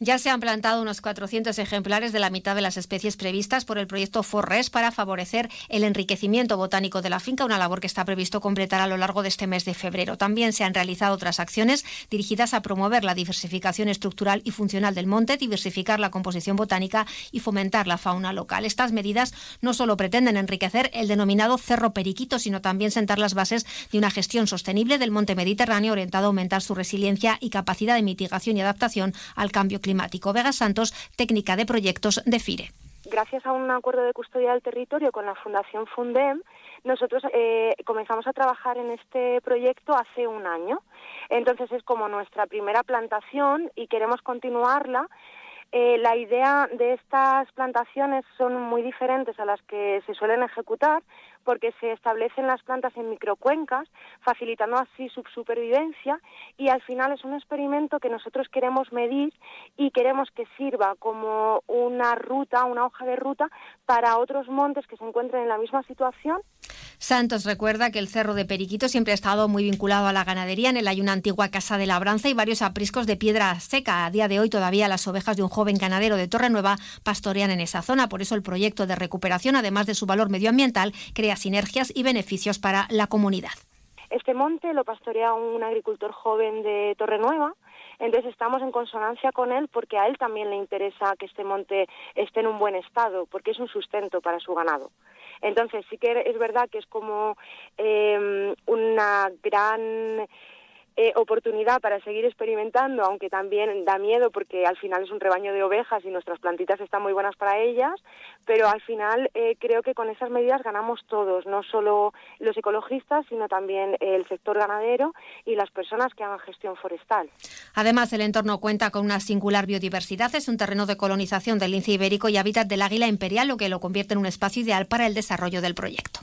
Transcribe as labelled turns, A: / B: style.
A: Ya se han plantado unos 400 ejemplares de la mitad de las especies previstas por el proyecto Forres para favorecer el enriquecimiento botánico de la finca, una labor que está previsto completar a lo largo de este mes de febrero. También se han realizado otras acciones dirigidas a promover la diversificación estructural y funcional del monte, diversificar la composición botánica y fomentar la fauna local. Estas medidas no solo pretenden enriquecer el denominado Cerro Periquito, sino también sentar las bases de una gestión sostenible del monte Mediterráneo orientado a aumentar su resiliencia y capacidad de mitigación y adaptación al cambio climático. Vega Santos, técnica de proyectos de FIRE.
B: Gracias a un acuerdo de custodia del territorio con la Fundación Fundem, nosotros eh, comenzamos a trabajar en este proyecto hace un año. Entonces es como nuestra primera plantación y queremos continuarla eh, la idea de estas plantaciones son muy diferentes a las que se suelen ejecutar porque se establecen las plantas en microcuencas, facilitando así su supervivencia y al final es un experimento que nosotros queremos medir y queremos que sirva como una ruta, una hoja de ruta para otros montes que se encuentren en la misma situación
A: Santos recuerda que el Cerro de Periquito siempre ha estado muy vinculado a la ganadería. En él hay una antigua casa de labranza y varios apriscos de piedra seca. A día de hoy todavía las ovejas de un joven ganadero de Torrenueva pastorean en esa zona. Por eso el proyecto de recuperación, además de su valor medioambiental, crea sinergias y beneficios para la comunidad.
B: Este monte lo pastorea un agricultor joven de Torrenueva. Entonces estamos en consonancia con él porque a él también le interesa que este monte esté en un buen estado, porque es un sustento para su ganado. Entonces sí que es verdad que es como eh, una gran eh, oportunidad para seguir experimentando, aunque también da miedo porque al final es un rebaño de ovejas y nuestras plantitas están muy buenas para ellas, pero al final eh, creo que con esas medidas ganamos todos, no solo los ecologistas, sino también el sector ganadero y las personas que hagan gestión forestal.
A: Además, el entorno cuenta con una singular biodiversidad, es un terreno de colonización del lince ibérico y hábitat del águila imperial, lo que lo convierte en un espacio ideal para el desarrollo del proyecto.